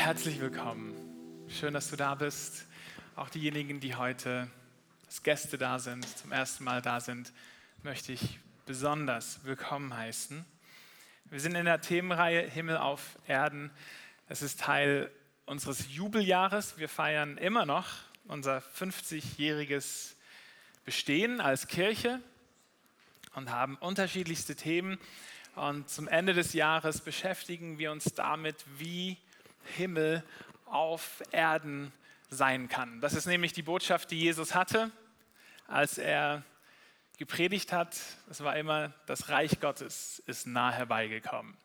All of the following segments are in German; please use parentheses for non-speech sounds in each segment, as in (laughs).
herzlich willkommen. Schön, dass du da bist. Auch diejenigen, die heute als Gäste da sind, zum ersten Mal da sind, möchte ich besonders willkommen heißen. Wir sind in der Themenreihe Himmel auf Erden. Es ist Teil unseres Jubeljahres. Wir feiern immer noch unser 50-jähriges Bestehen als Kirche und haben unterschiedlichste Themen. Und zum Ende des Jahres beschäftigen wir uns damit, wie Himmel auf Erden sein kann. Das ist nämlich die Botschaft, die Jesus hatte, als er gepredigt hat. Es war immer, das Reich Gottes ist nah herbeigekommen.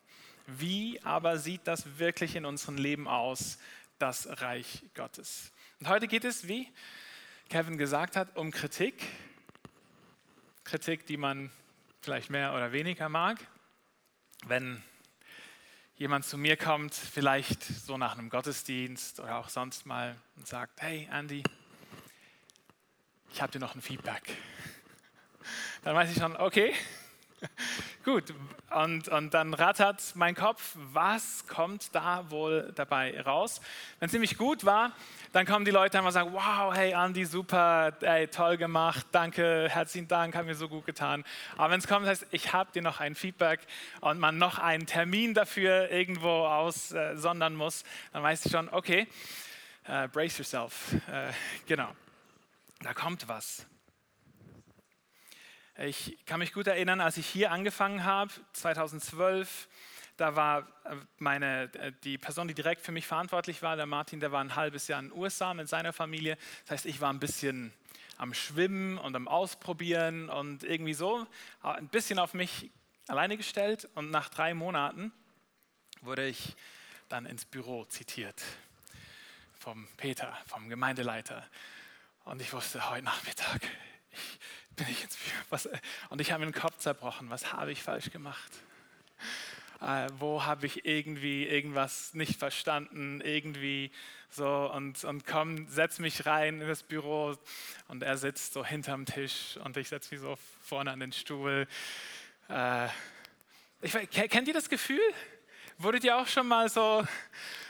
Wie aber sieht das wirklich in unserem Leben aus, das Reich Gottes? Und heute geht es, wie Kevin gesagt hat, um Kritik. Kritik, die man vielleicht mehr oder weniger mag. Wenn jemand zu mir kommt, vielleicht so nach einem Gottesdienst oder auch sonst mal und sagt, hey Andy, ich habe dir noch ein Feedback. (laughs) Dann weiß ich schon, okay, gut. Und, und dann rattert mein Kopf, was kommt da wohl dabei raus? Wenn es ziemlich gut war, dann kommen die Leute und sagen, wow, hey Andy, super, ey, toll gemacht, danke, herzlichen Dank, hat mir so gut getan. Aber wenn es kommt, heißt, ich habe dir noch ein Feedback und man noch einen Termin dafür irgendwo aussondern muss, dann weiß ich schon, okay, uh, brace yourself. Uh, genau, da kommt was. Ich kann mich gut erinnern, als ich hier angefangen habe, 2012, da war äh, meine, äh, die Person, die direkt für mich verantwortlich war, der Martin, der war ein halbes Jahr in den USA mit seiner Familie. Das heißt, ich war ein bisschen am Schwimmen und am Ausprobieren und irgendwie so äh, ein bisschen auf mich alleine gestellt. Und nach drei Monaten wurde ich dann ins Büro zitiert vom Peter, vom Gemeindeleiter. Und ich wusste, heute Nachmittag (laughs) bin ich Büro. Was, und ich habe mir den Kopf zerbrochen. Was habe ich falsch gemacht? äh, wo habe ich irgendwie irgendwas nicht verstanden, irgendwie so und, und komm, setz mich rein in das Büro und er sitzt so hinterm Tisch und ich setze mich so vorne an den Stuhl. Äh, ich, kennt ihr das Gefühl? Wurdet ihr auch schon mal so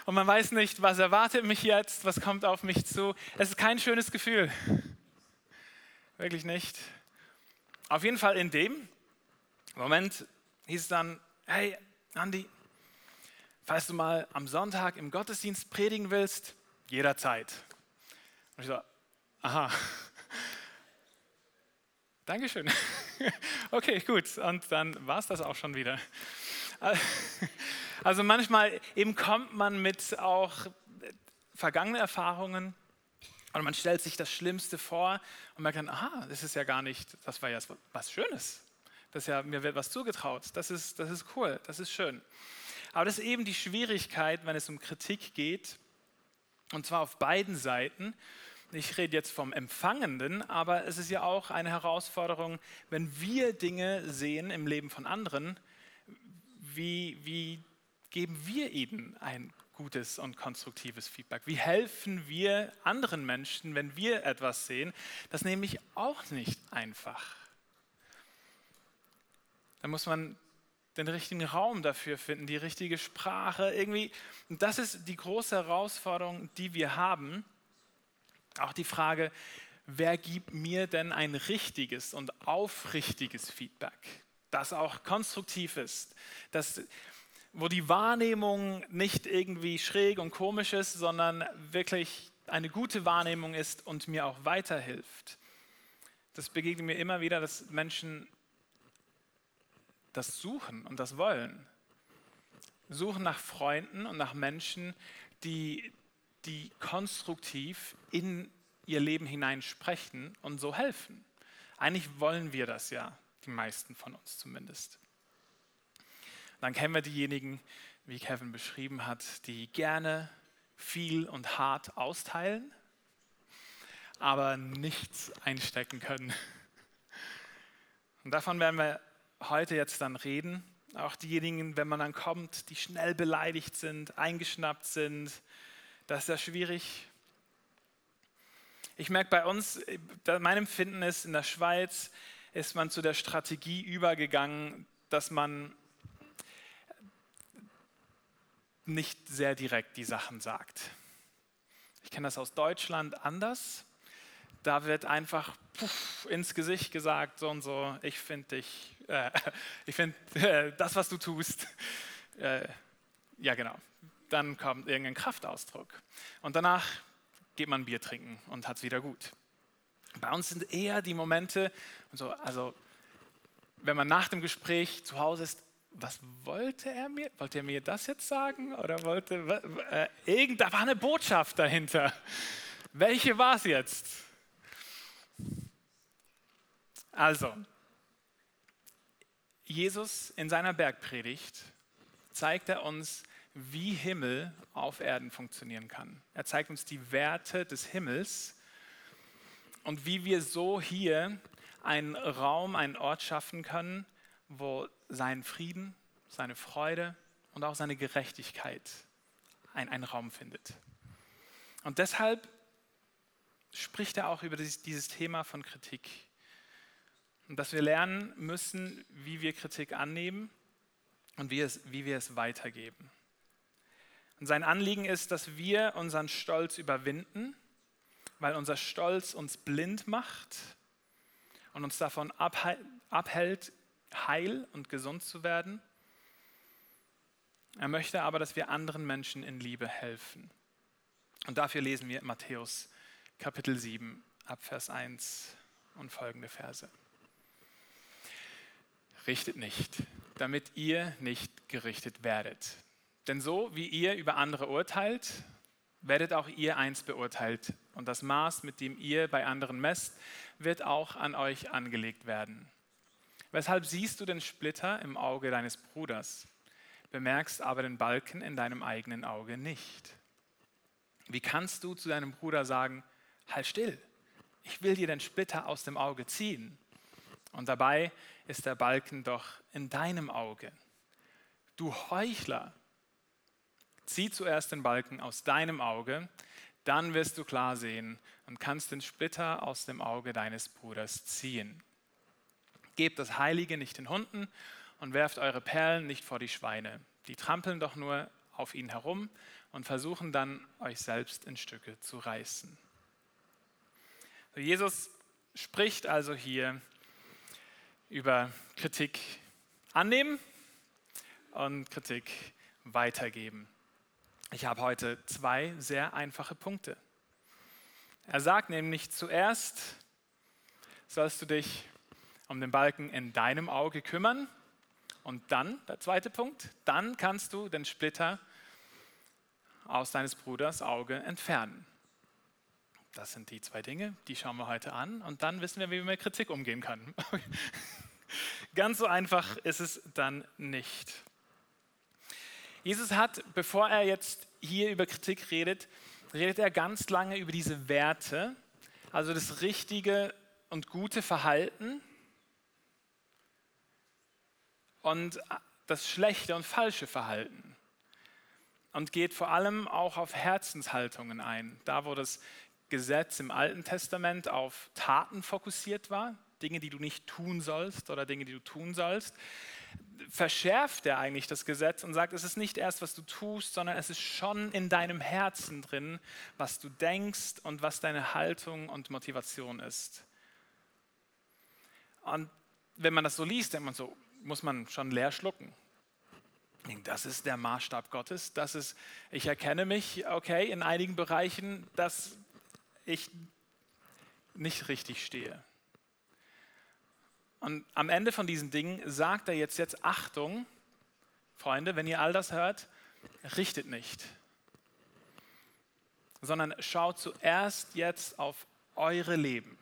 und man weiß nicht, was erwartet mich jetzt, was kommt auf mich zu? Es ist kein schönes Gefühl. Wirklich nicht. Auf jeden Fall in dem Moment hieß es dann, hey, Andi, falls du mal am Sonntag im Gottesdienst predigen willst, jederzeit. Und ich so, aha. (laughs) Dankeschön. (laughs) Okay, gut. Und dann war es das auch schon wieder. (laughs) Also manchmal eben kommt man mit auch vergangenen Erfahrungen und man stellt sich das Schlimmste vor und merkt dann, aha, das ist ja gar nicht, das war ja was Schönes das ja, mir wird was zugetraut. Das ist, das ist cool, das ist schön. Aber das ist eben die Schwierigkeit, wenn es um Kritik geht, und zwar auf beiden Seiten. Ich rede jetzt vom Empfangenden, aber es ist ja auch eine Herausforderung, wenn wir Dinge sehen im Leben von anderen, wie, wie geben wir ihnen ein gutes und konstruktives Feedback? Wie helfen wir anderen Menschen, wenn wir etwas sehen? Das ist nämlich auch nicht einfach. Da muss man den richtigen Raum dafür finden, die richtige Sprache irgendwie. Und das ist die große Herausforderung, die wir haben. Auch die Frage, wer gibt mir denn ein richtiges und aufrichtiges Feedback, das auch konstruktiv ist, das, wo die Wahrnehmung nicht irgendwie schräg und komisch ist, sondern wirklich eine gute Wahrnehmung ist und mir auch weiterhilft. Das begegnet mir immer wieder, dass Menschen das Suchen und das Wollen. Suchen nach Freunden und nach Menschen, die, die konstruktiv in ihr Leben hinein sprechen und so helfen. Eigentlich wollen wir das ja, die meisten von uns zumindest. Dann kennen wir diejenigen, wie Kevin beschrieben hat, die gerne viel und hart austeilen, aber nichts einstecken können. Und davon werden wir heute jetzt dann reden. Auch diejenigen, wenn man dann kommt, die schnell beleidigt sind, eingeschnappt sind, das ist ja schwierig. Ich merke bei uns, mein Empfinden ist, in der Schweiz ist man zu der Strategie übergegangen, dass man nicht sehr direkt die Sachen sagt. Ich kenne das aus Deutschland anders. Da wird einfach puff, ins Gesicht gesagt, so und so, ich finde dich, äh, (laughs) ich finde äh, das, was du tust, äh, ja genau. Dann kommt irgendein Kraftausdruck. Und danach geht man Bier trinken und hat es wieder gut. Bei uns sind eher die Momente, so, also wenn man nach dem Gespräch zu Hause ist, was wollte er mir? Wollte er mir das jetzt sagen? Oder wollte, äh, irgend, da war eine Botschaft dahinter. Welche war es jetzt? Also, Jesus in seiner Bergpredigt zeigt er uns, wie Himmel auf Erden funktionieren kann. Er zeigt uns die Werte des Himmels und wie wir so hier einen Raum, einen Ort schaffen können, wo sein Frieden, seine Freude und auch seine Gerechtigkeit einen Raum findet. Und deshalb spricht er auch über dieses, dieses Thema von Kritik. Und dass wir lernen müssen, wie wir Kritik annehmen und wie, es, wie wir es weitergeben. Und sein Anliegen ist, dass wir unseren Stolz überwinden, weil unser Stolz uns blind macht und uns davon abhält, heil und gesund zu werden. Er möchte aber, dass wir anderen Menschen in Liebe helfen. Und dafür lesen wir Matthäus Kapitel 7 ab Vers 1 und folgende Verse. Richtet nicht, damit ihr nicht gerichtet werdet. Denn so wie ihr über andere urteilt, werdet auch ihr eins beurteilt. Und das Maß, mit dem ihr bei anderen messt, wird auch an euch angelegt werden. Weshalb siehst du den Splitter im Auge deines Bruders, bemerkst aber den Balken in deinem eigenen Auge nicht? Wie kannst du zu deinem Bruder sagen, halt still, ich will dir den Splitter aus dem Auge ziehen? Und dabei ist der Balken doch in deinem Auge. Du Heuchler, zieh zuerst den Balken aus deinem Auge, dann wirst du klar sehen und kannst den Splitter aus dem Auge deines Bruders ziehen. Gebt das Heilige nicht den Hunden und werft eure Perlen nicht vor die Schweine. Die trampeln doch nur auf ihnen herum und versuchen dann, euch selbst in Stücke zu reißen. Jesus spricht also hier über Kritik annehmen und Kritik weitergeben. Ich habe heute zwei sehr einfache Punkte. Er sagt nämlich zuerst, sollst du dich um den Balken in deinem Auge kümmern und dann, der zweite Punkt, dann kannst du den Splitter aus deines Bruders Auge entfernen. Das sind die zwei Dinge, die schauen wir heute an und dann wissen wir, wie wir mit Kritik umgehen können. (laughs) Ganz so einfach ist es dann nicht. Jesus hat, bevor er jetzt hier über Kritik redet, redet er ganz lange über diese Werte, also das richtige und gute Verhalten und das schlechte und falsche Verhalten. Und geht vor allem auch auf Herzenshaltungen ein. Da, wo das Gesetz im Alten Testament auf Taten fokussiert war, Dinge, die du nicht tun sollst oder Dinge, die du tun sollst, verschärft er eigentlich das Gesetz und sagt, es ist nicht erst, was du tust, sondern es ist schon in deinem Herzen drin, was du denkst und was deine Haltung und Motivation ist. Und wenn man das so liest, denkt man so, muss man schon leer schlucken. Das ist der Maßstab Gottes. Das ist, ich erkenne mich, okay, in einigen Bereichen, dass ich nicht richtig stehe. Und am Ende von diesen Dingen sagt er jetzt, jetzt Achtung, Freunde, wenn ihr all das hört, richtet nicht, sondern schaut zuerst jetzt auf eure Leben.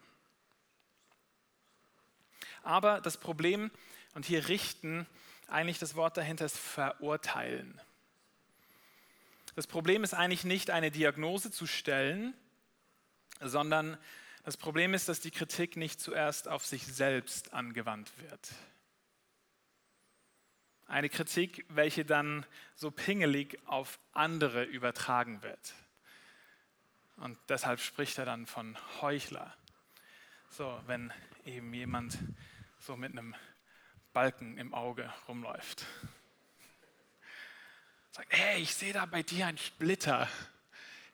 Aber das Problem, und hier richten, eigentlich das Wort dahinter ist verurteilen. Das Problem ist eigentlich nicht eine Diagnose zu stellen, sondern das Problem ist, dass die Kritik nicht zuerst auf sich selbst angewandt wird. Eine Kritik, welche dann so pingelig auf andere übertragen wird. Und deshalb spricht er dann von Heuchler. So, wenn eben jemand so mit einem Balken im Auge rumläuft. sagt, hey, ich sehe da bei dir einen Splitter.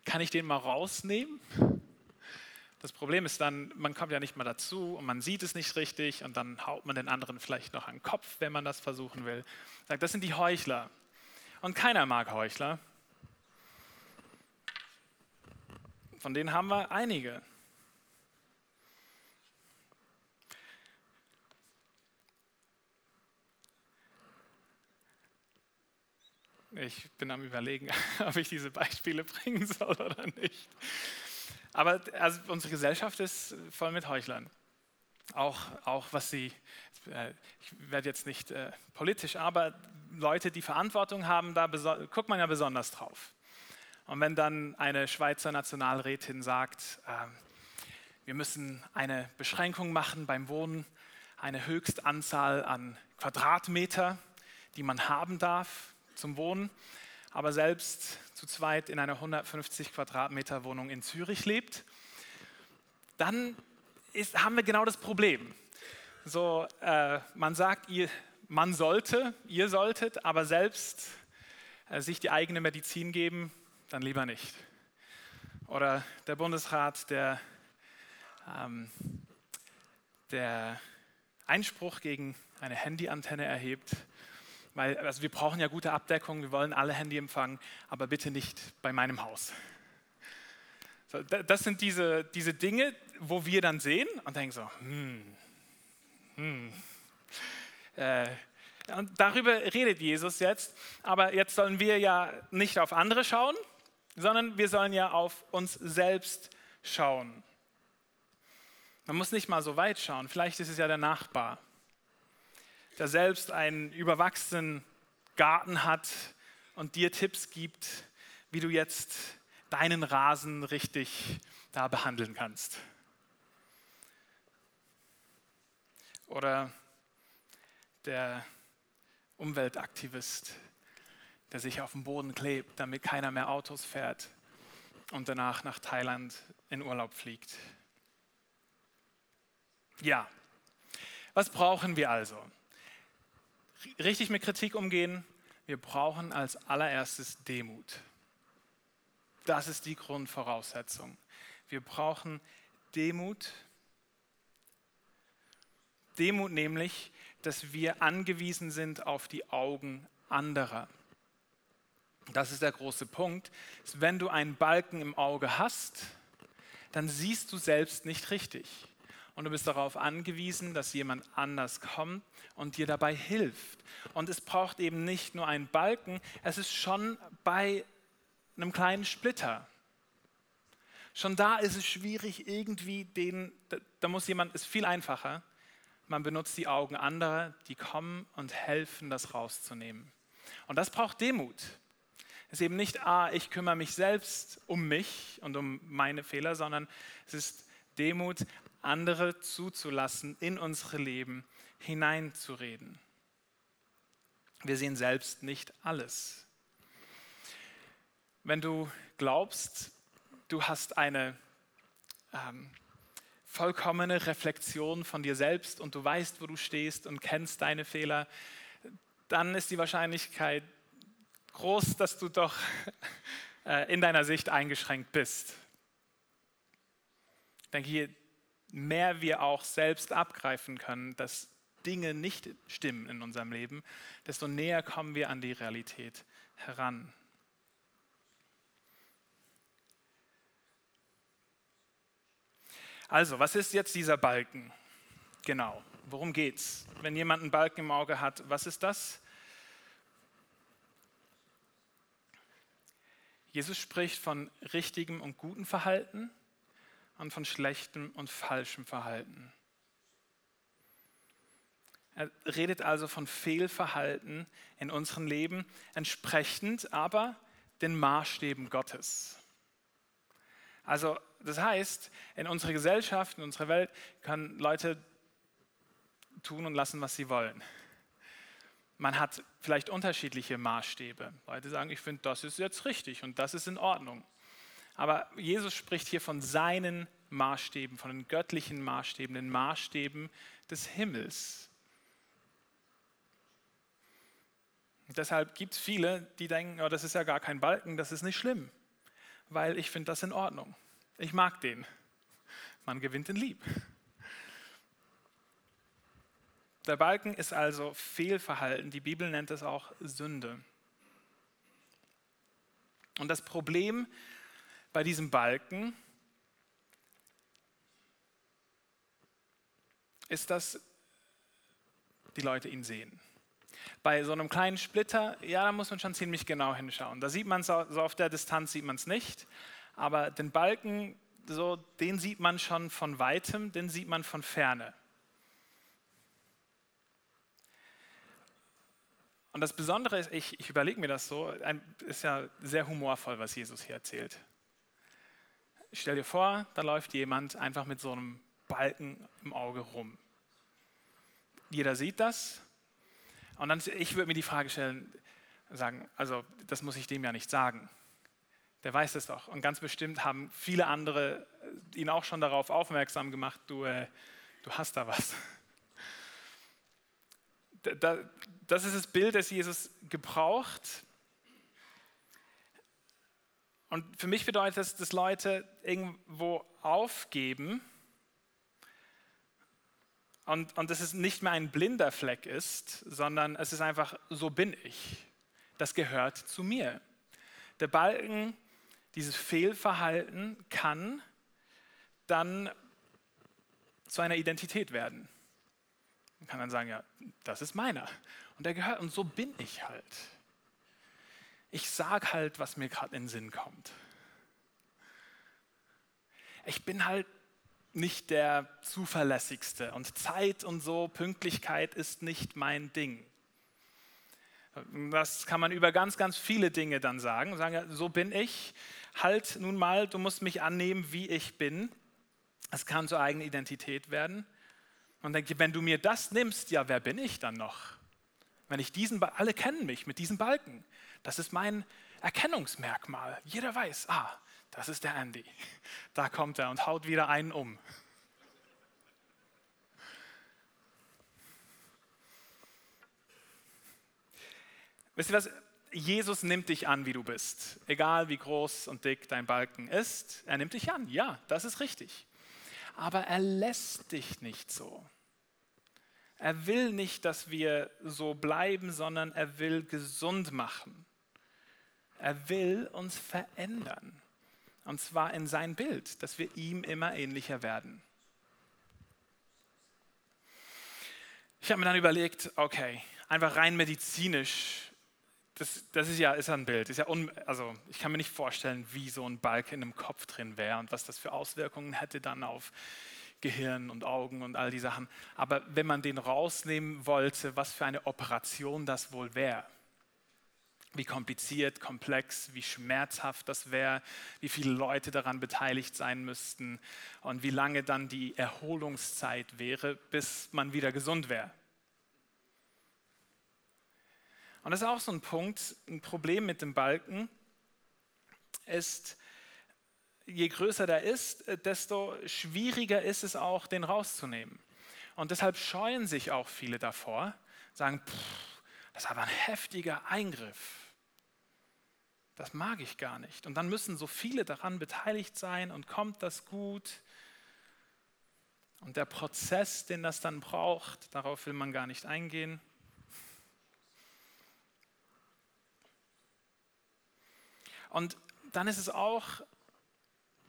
Kann ich den mal rausnehmen? Das Problem ist dann, man kommt ja nicht mal dazu und man sieht es nicht richtig und dann haut man den anderen vielleicht noch an den Kopf, wenn man das versuchen will. Sagt, das sind die Heuchler. Und keiner mag Heuchler. Von denen haben wir einige. Ich bin am Überlegen, (laughs) ob ich diese Beispiele (laughs) bringen soll oder nicht. Aber also unsere Gesellschaft ist voll mit Heuchlern. Auch, auch was sie, äh, ich werde jetzt nicht äh, politisch, aber Leute, die Verantwortung haben, da guckt man ja besonders drauf. Und wenn dann eine Schweizer Nationalrätin sagt, äh, wir müssen eine Beschränkung machen beim Wohnen, eine Höchstanzahl an Quadratmeter, die man haben darf zum Wohnen, aber selbst zu zweit in einer 150 Quadratmeter Wohnung in Zürich lebt, dann ist, haben wir genau das Problem. So, äh, man sagt, ihr, man sollte, ihr solltet, aber selbst äh, sich die eigene Medizin geben, dann lieber nicht. Oder der Bundesrat, der, ähm, der Einspruch gegen eine Handyantenne erhebt, weil also wir brauchen ja gute Abdeckung, wir wollen alle Handy empfangen, aber bitte nicht bei meinem Haus. So, das sind diese, diese Dinge, wo wir dann sehen und denken so, hm, hm. Äh, und darüber redet Jesus jetzt, aber jetzt sollen wir ja nicht auf andere schauen, sondern wir sollen ja auf uns selbst schauen. Man muss nicht mal so weit schauen, vielleicht ist es ja der Nachbar der selbst einen überwachsenen Garten hat und dir Tipps gibt, wie du jetzt deinen Rasen richtig da behandeln kannst. Oder der Umweltaktivist, der sich auf den Boden klebt, damit keiner mehr Autos fährt und danach nach Thailand in Urlaub fliegt. Ja, was brauchen wir also? Richtig mit Kritik umgehen, wir brauchen als allererstes Demut. Das ist die Grundvoraussetzung. Wir brauchen Demut. Demut nämlich, dass wir angewiesen sind auf die Augen anderer. Das ist der große Punkt. Wenn du einen Balken im Auge hast, dann siehst du selbst nicht richtig und du bist darauf angewiesen, dass jemand anders kommt und dir dabei hilft. Und es braucht eben nicht nur einen Balken, es ist schon bei einem kleinen Splitter. Schon da ist es schwierig, irgendwie den, da muss jemand, ist viel einfacher. Man benutzt die Augen anderer, die kommen und helfen, das rauszunehmen. Und das braucht Demut. Es ist eben nicht, ah, ich kümmere mich selbst um mich und um meine Fehler, sondern es ist Demut, andere zuzulassen, in unsere Leben hineinzureden. Wir sehen selbst nicht alles. Wenn du glaubst, du hast eine ähm, vollkommene Reflexion von dir selbst und du weißt, wo du stehst und kennst deine Fehler, dann ist die Wahrscheinlichkeit groß, dass du doch äh, in deiner Sicht eingeschränkt bist. Ich denke, je mehr wir auch selbst abgreifen können, dass Dinge nicht stimmen in unserem Leben, desto näher kommen wir an die Realität heran. Also, was ist jetzt dieser Balken? Genau, worum geht's? Wenn jemand einen Balken im Auge hat, was ist das? Jesus spricht von richtigem und gutem Verhalten und von schlechtem und falschem Verhalten. Er redet also von Fehlverhalten in unserem Leben, entsprechend aber den Maßstäben Gottes. Also das heißt, in unserer Gesellschaft, in unserer Welt können Leute tun und lassen, was sie wollen. Man hat vielleicht unterschiedliche Maßstäbe. Leute sagen, ich finde, das ist jetzt richtig und das ist in Ordnung. Aber Jesus spricht hier von seinen Maßstäben, von den göttlichen Maßstäben, den Maßstäben des Himmels. Deshalb gibt es viele, die denken, oh, das ist ja gar kein Balken, das ist nicht schlimm, weil ich finde das in Ordnung. Ich mag den. Man gewinnt den lieb. Der Balken ist also Fehlverhalten. Die Bibel nennt es auch Sünde. Und das Problem bei diesem Balken ist, dass die Leute ihn sehen. Bei so einem kleinen Splitter, ja, da muss man schon ziemlich genau hinschauen. Da sieht man es so auf der Distanz sieht man es nicht, aber den Balken, so, den sieht man schon von weitem, den sieht man von ferne. Und das Besondere ist, ich, ich überlege mir das so, ein, ist ja sehr humorvoll, was Jesus hier erzählt. Stell dir vor, da läuft jemand einfach mit so einem Balken im Auge rum. Jeder sieht das. Und dann, ich würde mir die Frage stellen, sagen, also das muss ich dem ja nicht sagen. Der weiß es doch. Und ganz bestimmt haben viele andere ihn auch schon darauf aufmerksam gemacht, du, äh, du hast da was (laughs) das ist das Bild, das Jesus gebraucht. Und für mich bedeutet das, dass Leute irgendwo aufgeben und, und dass es nicht mehr ein blinder Fleck ist, sondern es ist einfach, so bin ich. Das gehört zu mir. Der Balken, dieses Fehlverhalten kann dann zu einer Identität werden. Man kann dann sagen, ja, das ist meiner. Und der gehört, und so bin ich halt. Ich sage halt, was mir gerade in den Sinn kommt. Ich bin halt nicht der zuverlässigste und Zeit und so, Pünktlichkeit ist nicht mein Ding. Das kann man über ganz, ganz viele Dinge dann sagen. Sagen, so bin ich. Halt nun mal, du musst mich annehmen, wie ich bin. Es kann zur eigenen Identität werden. Und denkt, wenn du mir das nimmst, ja, wer bin ich dann noch? Wenn ich diesen, alle kennen mich mit diesem Balken. Das ist mein Erkennungsmerkmal. Jeder weiß, ah, das ist der Andy. Da kommt er und haut wieder einen um. Wisst ihr was? Jesus nimmt dich an, wie du bist. Egal wie groß und dick dein Balken ist, er nimmt dich an. Ja, das ist richtig aber er lässt dich nicht so. Er will nicht, dass wir so bleiben, sondern er will gesund machen. Er will uns verändern. Und zwar in sein Bild, dass wir ihm immer ähnlicher werden. Ich habe mir dann überlegt, okay, einfach rein medizinisch das, das ist ja ist ein Bild. Ist ja un, also ich kann mir nicht vorstellen, wie so ein Balken in einem Kopf drin wäre und was das für Auswirkungen hätte dann auf Gehirn und Augen und all die Sachen. Aber wenn man den rausnehmen wollte, was für eine Operation das wohl wäre, wie kompliziert, komplex, wie schmerzhaft das wäre, wie viele Leute daran beteiligt sein müssten und wie lange dann die Erholungszeit wäre, bis man wieder gesund wäre. Und das ist auch so ein Punkt, ein Problem mit dem Balken, ist, je größer der ist, desto schwieriger ist es auch, den rauszunehmen. Und deshalb scheuen sich auch viele davor, sagen, pff, das ist aber ein heftiger Eingriff. Das mag ich gar nicht. Und dann müssen so viele daran beteiligt sein und kommt das gut. Und der Prozess, den das dann braucht, darauf will man gar nicht eingehen. Und dann ist es auch,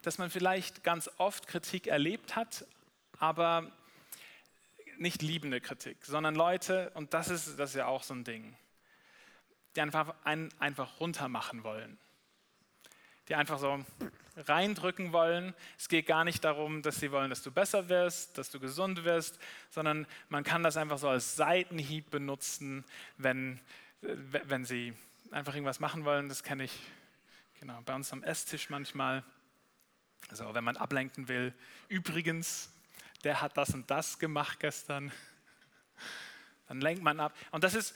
dass man vielleicht ganz oft Kritik erlebt hat, aber nicht liebende Kritik, sondern Leute, und das ist, das ist ja auch so ein Ding, die einfach einen einfach runter machen wollen. Die einfach so reindrücken wollen. Es geht gar nicht darum, dass sie wollen, dass du besser wirst, dass du gesund wirst, sondern man kann das einfach so als Seitenhieb benutzen, wenn, wenn sie einfach irgendwas machen wollen. Das kenne ich Genau, bei uns am Esstisch manchmal. Also wenn man ablenken will. Übrigens, der hat das und das gemacht gestern. (laughs) Dann lenkt man ab. Und das ist,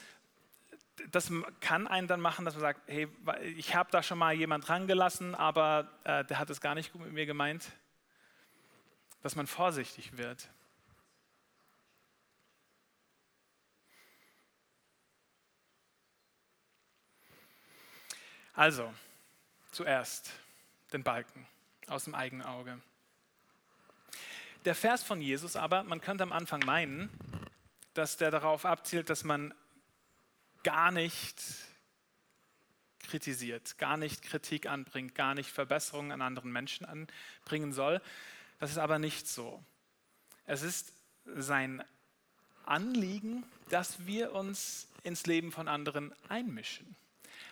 das kann einen dann machen, dass man sagt, hey, ich habe da schon mal jemand rangelassen, aber äh, der hat es gar nicht gut mit mir gemeint. Dass man vorsichtig wird. Also, zuerst den Balken aus dem eigenen Auge. Der Vers von Jesus aber, man könnte am Anfang meinen, dass der darauf abzielt, dass man gar nicht kritisiert, gar nicht Kritik anbringt, gar nicht Verbesserungen an anderen Menschen anbringen soll. Das ist aber nicht so. Es ist sein Anliegen, dass wir uns ins Leben von anderen einmischen.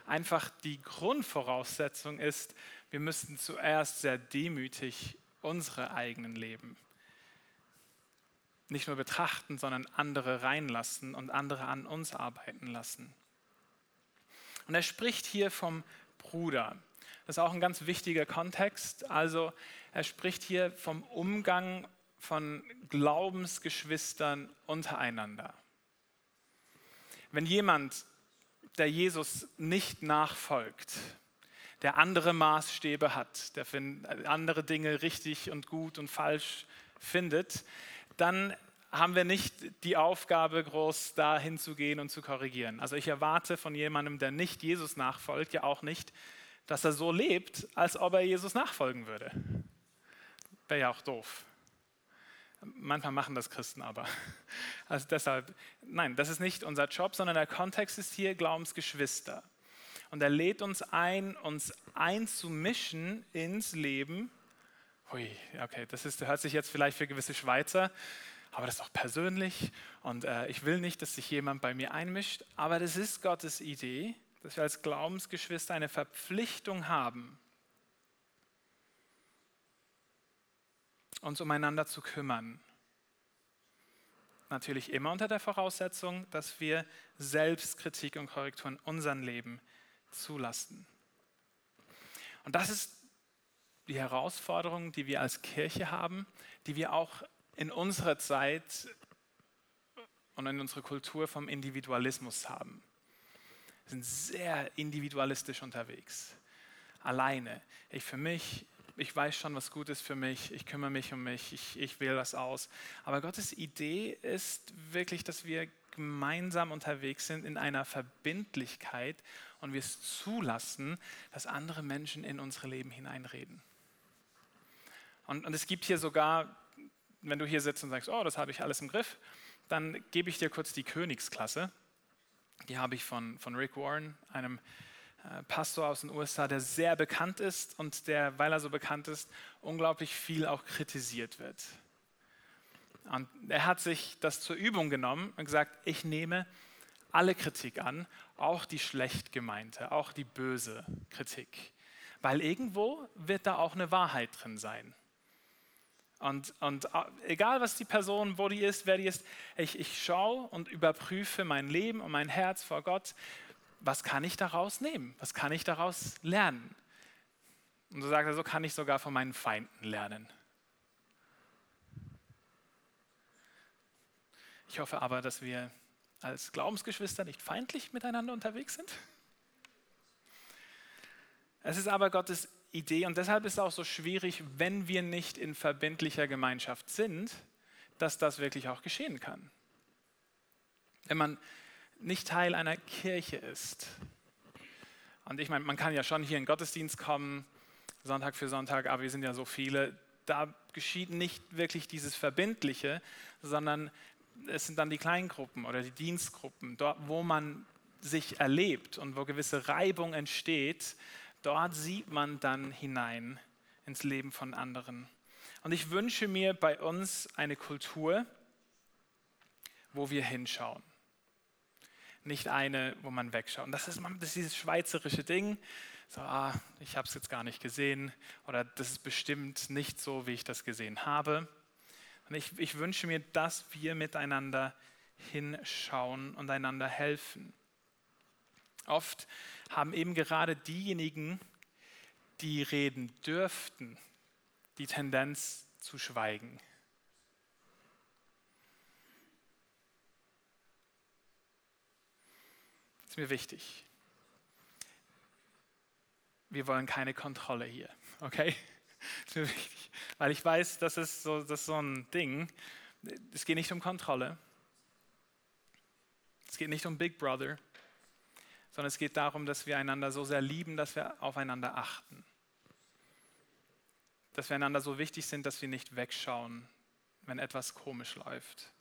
Einfach die Grundvoraussetzung ist, wir müssen zuerst sehr demütig unsere eigenen Leben nicht nur betrachten, sondern andere reinlassen und andere an uns arbeiten lassen. Und er spricht hier vom Bruder. Das ist auch ein ganz wichtiger Kontext. Also er spricht hier vom Umgang von Glaubensgeschwistern untereinander. Wenn jemand, der Jesus nicht nachfolgt, der andere Maßstäbe hat, der andere Dinge richtig und gut und falsch findet, dann haben wir nicht die Aufgabe, groß da hinzugehen und zu korrigieren. Also ich erwarte von jemandem, der nicht Jesus nachfolgt, ja auch nicht, dass er so lebt, als ob er Jesus nachfolgen würde. Wäre ja auch doof. Manchmal machen das Christen aber. Also deshalb, nein, das ist nicht unser Job, sondern der Kontext ist hier Glaubensgeschwister. Und er lädt uns ein, uns einzumischen ins Leben. Hui, okay, das ist, hört sich jetzt vielleicht für gewisse Schweizer aber das ist auch persönlich und äh, ich will nicht, dass sich jemand bei mir einmischt, aber das ist Gottes Idee, dass wir als Glaubensgeschwister eine Verpflichtung haben, uns umeinander zu kümmern. Natürlich immer unter der Voraussetzung, dass wir Selbstkritik und Korrektur in unserem Leben zulassen. Und das ist die Herausforderung, die wir als Kirche haben, die wir auch in unserer Zeit und in unserer Kultur vom Individualismus haben. Wir sind sehr individualistisch unterwegs. Alleine. Ich für mich, ich weiß schon, was gut ist für mich, ich kümmere mich um mich, ich, ich wähle das aus. Aber Gottes Idee ist wirklich, dass wir gemeinsam unterwegs sind in einer Verbindlichkeit und wir es zulassen, dass andere Menschen in unsere Leben hineinreden. Und, und es gibt hier sogar wenn du hier sitzt und sagst, oh, das habe ich alles im Griff, dann gebe ich dir kurz die Königsklasse. Die habe ich von, von Rick Warren, einem äh, Pastor aus den USA, der sehr bekannt ist und der, weil er so bekannt ist, unglaublich viel auch kritisiert wird. Und er hat sich das zur Übung genommen und gesagt, ich nehme alle Kritik an, auch die schlecht gemeinte, auch die böse Kritik. Weil irgendwo wird da auch eine Wahrheit drin sein. Und, und äh, egal, was die Person, wo die ist, wer die ist, ich, ich schaue und überprüfe mein Leben und mein Herz vor Gott. Was kann ich daraus nehmen? Was kann ich daraus lernen? Und so sagt er, so kann ich sogar von meinen Feinden lernen. Ich hoffe aber, dass wir als Glaubensgeschwister nicht feindlich miteinander unterwegs sind. Es ist aber Gottes Idee und deshalb ist es auch so schwierig, wenn wir nicht in verbindlicher Gemeinschaft sind, dass das wirklich auch geschehen kann. Wenn man nicht Teil einer Kirche ist. Und ich meine, man kann ja schon hier in den Gottesdienst kommen, Sonntag für Sonntag, aber wir sind ja so viele. Da geschieht nicht wirklich dieses Verbindliche, sondern es sind dann die Kleingruppen oder die Dienstgruppen, dort, wo man sich erlebt und wo gewisse Reibung entsteht, Dort sieht man dann hinein ins Leben von anderen. Und ich wünsche mir bei uns eine Kultur, wo wir hinschauen. Nicht eine, wo man wegschaut. Und das ist, das ist dieses schweizerische Ding. So, ah, ich habe es jetzt gar nicht gesehen oder das ist bestimmt nicht so, wie ich das gesehen habe. Und ich, ich wünsche mir, dass wir miteinander hinschauen und einander helfen. Oft haben eben gerade diejenigen, die reden dürften, die Tendenz zu schweigen. Das ist mir wichtig. Wir wollen keine Kontrolle hier, okay? Das ist mir wichtig, weil ich weiß, das ist so, das ist so ein Ding. Es geht nicht um Kontrolle. Es geht nicht um Big Brother sondern es geht darum, dass wir einander so sehr lieben, dass wir aufeinander achten. Dass wir einander so wichtig sind, dass wir nicht wegschauen, wenn etwas komisch läuft.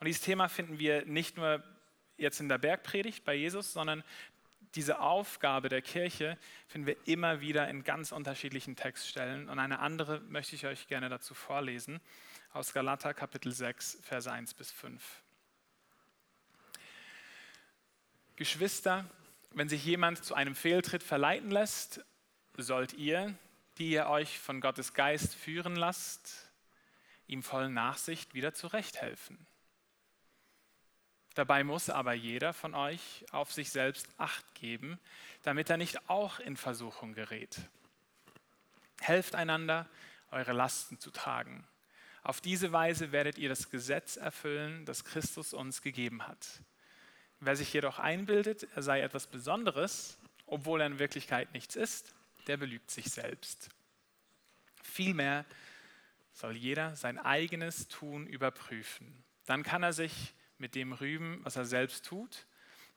Und dieses Thema finden wir nicht nur jetzt in der Bergpredigt bei Jesus, sondern diese Aufgabe der Kirche finden wir immer wieder in ganz unterschiedlichen Textstellen. Und eine andere möchte ich euch gerne dazu vorlesen, aus Galater Kapitel 6, Verse 1 bis 5. Geschwister, wenn sich jemand zu einem Fehltritt verleiten lässt, sollt ihr, die ihr euch von Gottes Geist führen lasst, ihm voll Nachsicht wieder zurechthelfen. Dabei muss aber jeder von euch auf sich selbst acht geben, damit er nicht auch in Versuchung gerät. Helft einander, eure Lasten zu tragen. Auf diese Weise werdet ihr das Gesetz erfüllen, das Christus uns gegeben hat. Wer sich jedoch einbildet, er sei etwas Besonderes, obwohl er in Wirklichkeit nichts ist, der belügt sich selbst. Vielmehr soll jeder sein eigenes Tun überprüfen. Dann kann er sich mit dem rühmen, was er selbst tut.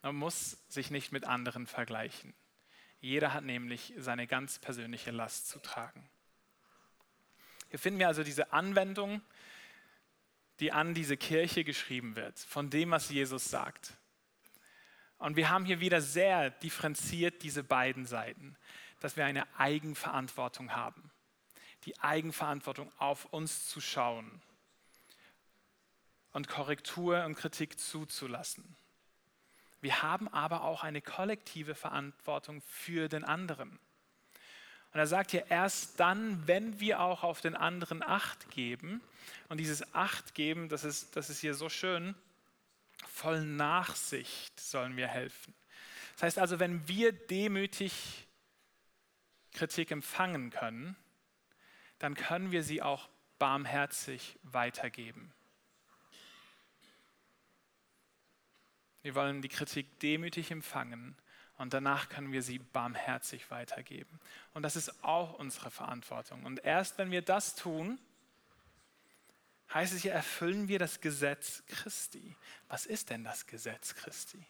Man muss sich nicht mit anderen vergleichen. Jeder hat nämlich seine ganz persönliche Last zu tragen. Hier finden wir also diese Anwendung, die an diese Kirche geschrieben wird, von dem, was Jesus sagt. Und wir haben hier wieder sehr differenziert diese beiden Seiten, dass wir eine Eigenverantwortung haben. Die Eigenverantwortung auf uns zu schauen und Korrektur und Kritik zuzulassen. Wir haben aber auch eine kollektive Verantwortung für den anderen. Und er sagt hier, erst dann, wenn wir auch auf den anderen Acht geben, und dieses Acht geben, das ist, das ist hier so schön, voll Nachsicht sollen wir helfen. Das heißt also, wenn wir demütig Kritik empfangen können, dann können wir sie auch barmherzig weitergeben. Wir wollen die Kritik demütig empfangen und danach können wir sie barmherzig weitergeben. Und das ist auch unsere Verantwortung. Und erst wenn wir das tun, heißt es hier, erfüllen wir das Gesetz Christi. Was ist denn das Gesetz Christi?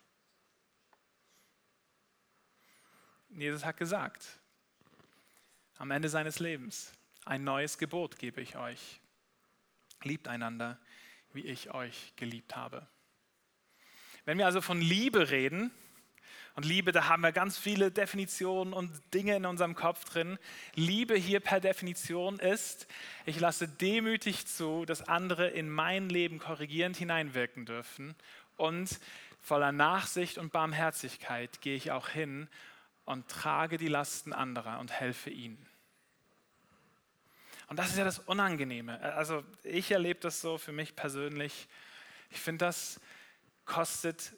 Jesus hat gesagt, am Ende seines Lebens, ein neues Gebot gebe ich euch. Liebt einander, wie ich euch geliebt habe. Wenn wir also von Liebe reden, und Liebe, da haben wir ganz viele Definitionen und Dinge in unserem Kopf drin. Liebe hier per Definition ist, ich lasse demütig zu, dass andere in mein Leben korrigierend hineinwirken dürfen. Und voller Nachsicht und Barmherzigkeit gehe ich auch hin und trage die Lasten anderer und helfe ihnen. Und das ist ja das Unangenehme. Also ich erlebe das so für mich persönlich. Ich finde das kostet,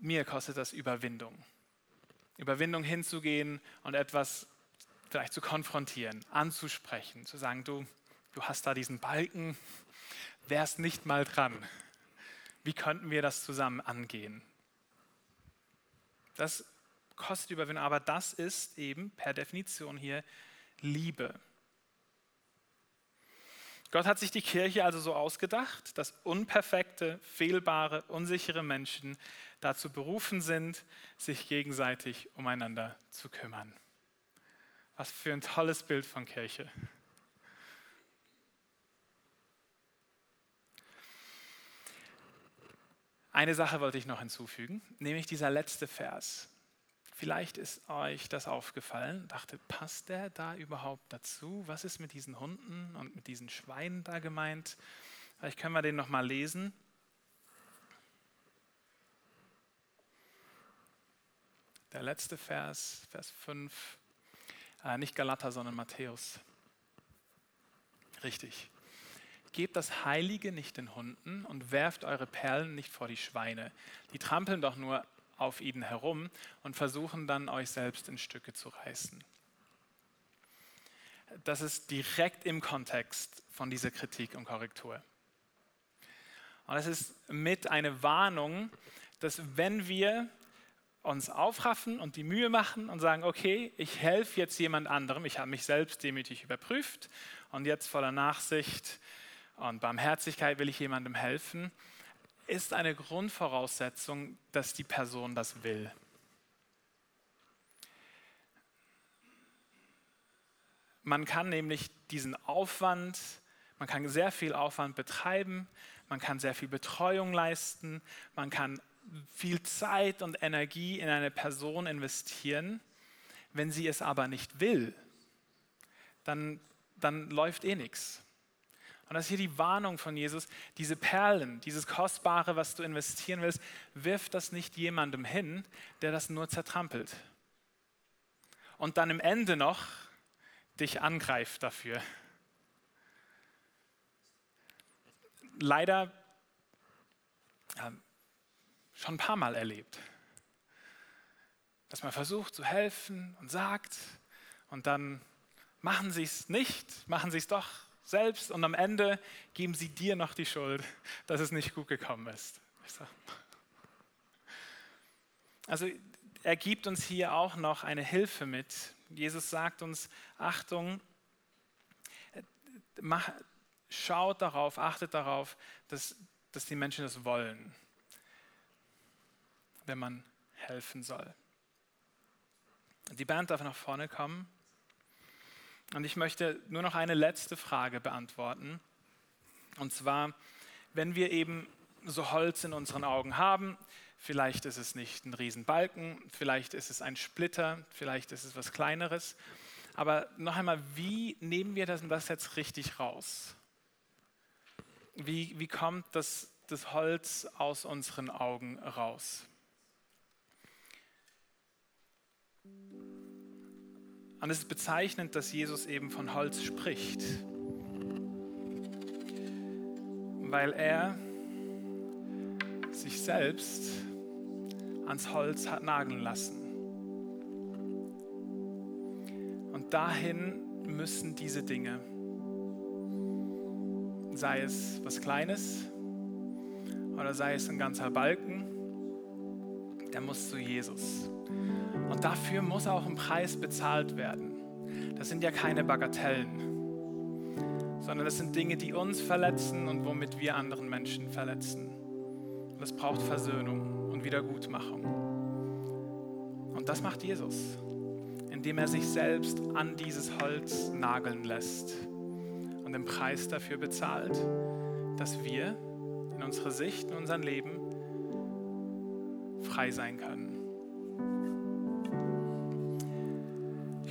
mir kostet das Überwindung. Überwindung hinzugehen und etwas vielleicht zu konfrontieren, anzusprechen, zu sagen, du, du hast da diesen Balken, wärst nicht mal dran. Wie könnten wir das zusammen angehen? Das kostet Überwindung, aber das ist eben per Definition hier Liebe. Gott hat sich die Kirche also so ausgedacht, dass unperfekte, fehlbare, unsichere Menschen dazu berufen sind, sich gegenseitig umeinander zu kümmern. Was für ein tolles Bild von Kirche. Eine Sache wollte ich noch hinzufügen, nämlich dieser letzte Vers. Vielleicht ist euch das aufgefallen, dachte, passt der da überhaupt dazu? Was ist mit diesen Hunden und mit diesen Schweinen da gemeint? Vielleicht können wir den nochmal lesen. Der letzte Vers, Vers 5, äh, nicht Galater, sondern Matthäus. Richtig. Gebt das Heilige nicht den Hunden und werft eure Perlen nicht vor die Schweine. Die trampeln doch nur auf ihnen herum und versuchen dann euch selbst in Stücke zu reißen. Das ist direkt im Kontext von dieser Kritik und Korrektur. Und es ist mit eine Warnung, dass wenn wir uns aufraffen und die Mühe machen und sagen, okay, ich helfe jetzt jemand anderem, ich habe mich selbst demütig überprüft und jetzt voller Nachsicht und Barmherzigkeit will ich jemandem helfen, ist eine Grundvoraussetzung, dass die Person das will. Man kann nämlich diesen Aufwand, man kann sehr viel Aufwand betreiben, man kann sehr viel Betreuung leisten, man kann viel Zeit und Energie in eine Person investieren. Wenn sie es aber nicht will, dann, dann läuft eh nichts. Und das ist hier die Warnung von Jesus, diese Perlen, dieses Kostbare, was du investieren willst, wirf das nicht jemandem hin, der das nur zertrampelt. Und dann im Ende noch dich angreift dafür. Leider ja, schon ein paar Mal erlebt, dass man versucht zu helfen und sagt und dann machen sie es nicht, machen sie es doch selbst und am Ende geben sie dir noch die Schuld, dass es nicht gut gekommen ist. Also er gibt uns hier auch noch eine Hilfe mit. Jesus sagt uns, Achtung, mach, schaut darauf, achtet darauf, dass, dass die Menschen das wollen, wenn man helfen soll. Die Band darf nach vorne kommen. Und ich möchte nur noch eine letzte Frage beantworten. Und zwar, wenn wir eben so Holz in unseren Augen haben, vielleicht ist es nicht ein Riesenbalken, vielleicht ist es ein Splitter, vielleicht ist es was Kleineres. Aber noch einmal, wie nehmen wir das, das jetzt richtig raus? Wie, wie kommt das, das Holz aus unseren Augen raus? Und es ist bezeichnend, dass Jesus eben von Holz spricht, weil er sich selbst ans Holz hat nageln lassen. Und dahin müssen diese Dinge, sei es was Kleines oder sei es ein ganzer Balken, der muss zu Jesus. Und dafür muss auch ein Preis bezahlt werden. Das sind ja keine Bagatellen, sondern das sind Dinge, die uns verletzen und womit wir anderen Menschen verletzen. Und es braucht Versöhnung und Wiedergutmachung. Und das macht Jesus, indem er sich selbst an dieses Holz nageln lässt und den Preis dafür bezahlt, dass wir in unserer Sicht, in unserem Leben frei sein können.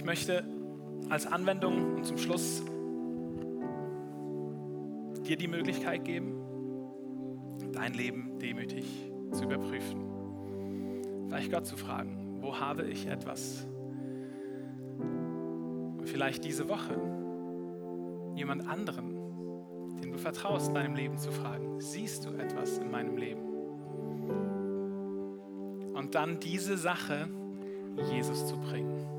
Möchte als Anwendung und zum Schluss dir die Möglichkeit geben, dein Leben demütig zu überprüfen. Vielleicht Gott zu fragen, wo habe ich etwas? Und vielleicht diese Woche jemand anderen, den du vertraust, in deinem Leben zu fragen, siehst du etwas in meinem Leben? Und dann diese Sache Jesus zu bringen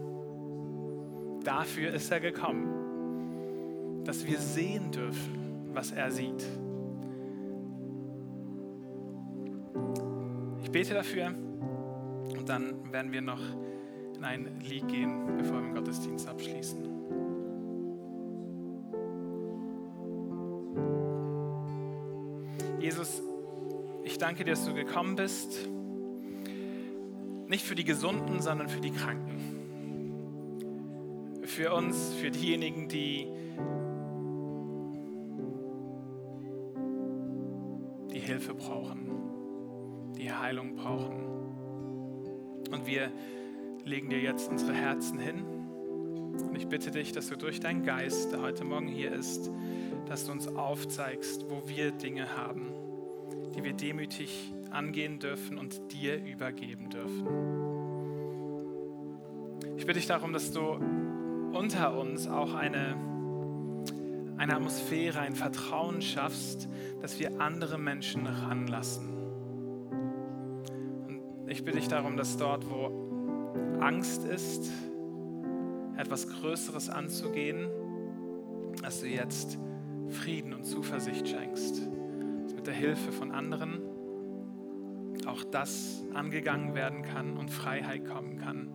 dafür ist er gekommen, dass wir sehen dürfen, was er sieht. Ich bete dafür und dann werden wir noch in ein Lied gehen, bevor wir den Gottesdienst abschließen. Jesus, ich danke dir, dass du gekommen bist, nicht für die Gesunden, sondern für die Kranken für uns, für diejenigen, die die Hilfe brauchen, die Heilung brauchen. Und wir legen dir jetzt unsere Herzen hin. Und ich bitte dich, dass du durch deinen Geist, der heute Morgen hier ist, dass du uns aufzeigst, wo wir Dinge haben, die wir demütig angehen dürfen und dir übergeben dürfen. Ich bitte dich darum, dass du unter uns auch eine, eine Atmosphäre, ein Vertrauen schaffst, dass wir andere Menschen ranlassen. Und ich bitte dich darum, dass dort, wo Angst ist, etwas Größeres anzugehen, dass du jetzt Frieden und Zuversicht schenkst. Dass mit der Hilfe von anderen auch das angegangen werden kann und Freiheit kommen kann.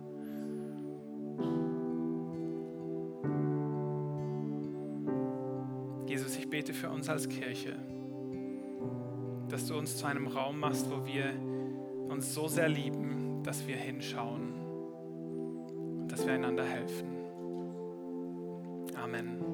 Bete für uns als Kirche, dass du uns zu einem Raum machst, wo wir uns so sehr lieben, dass wir hinschauen und dass wir einander helfen. Amen.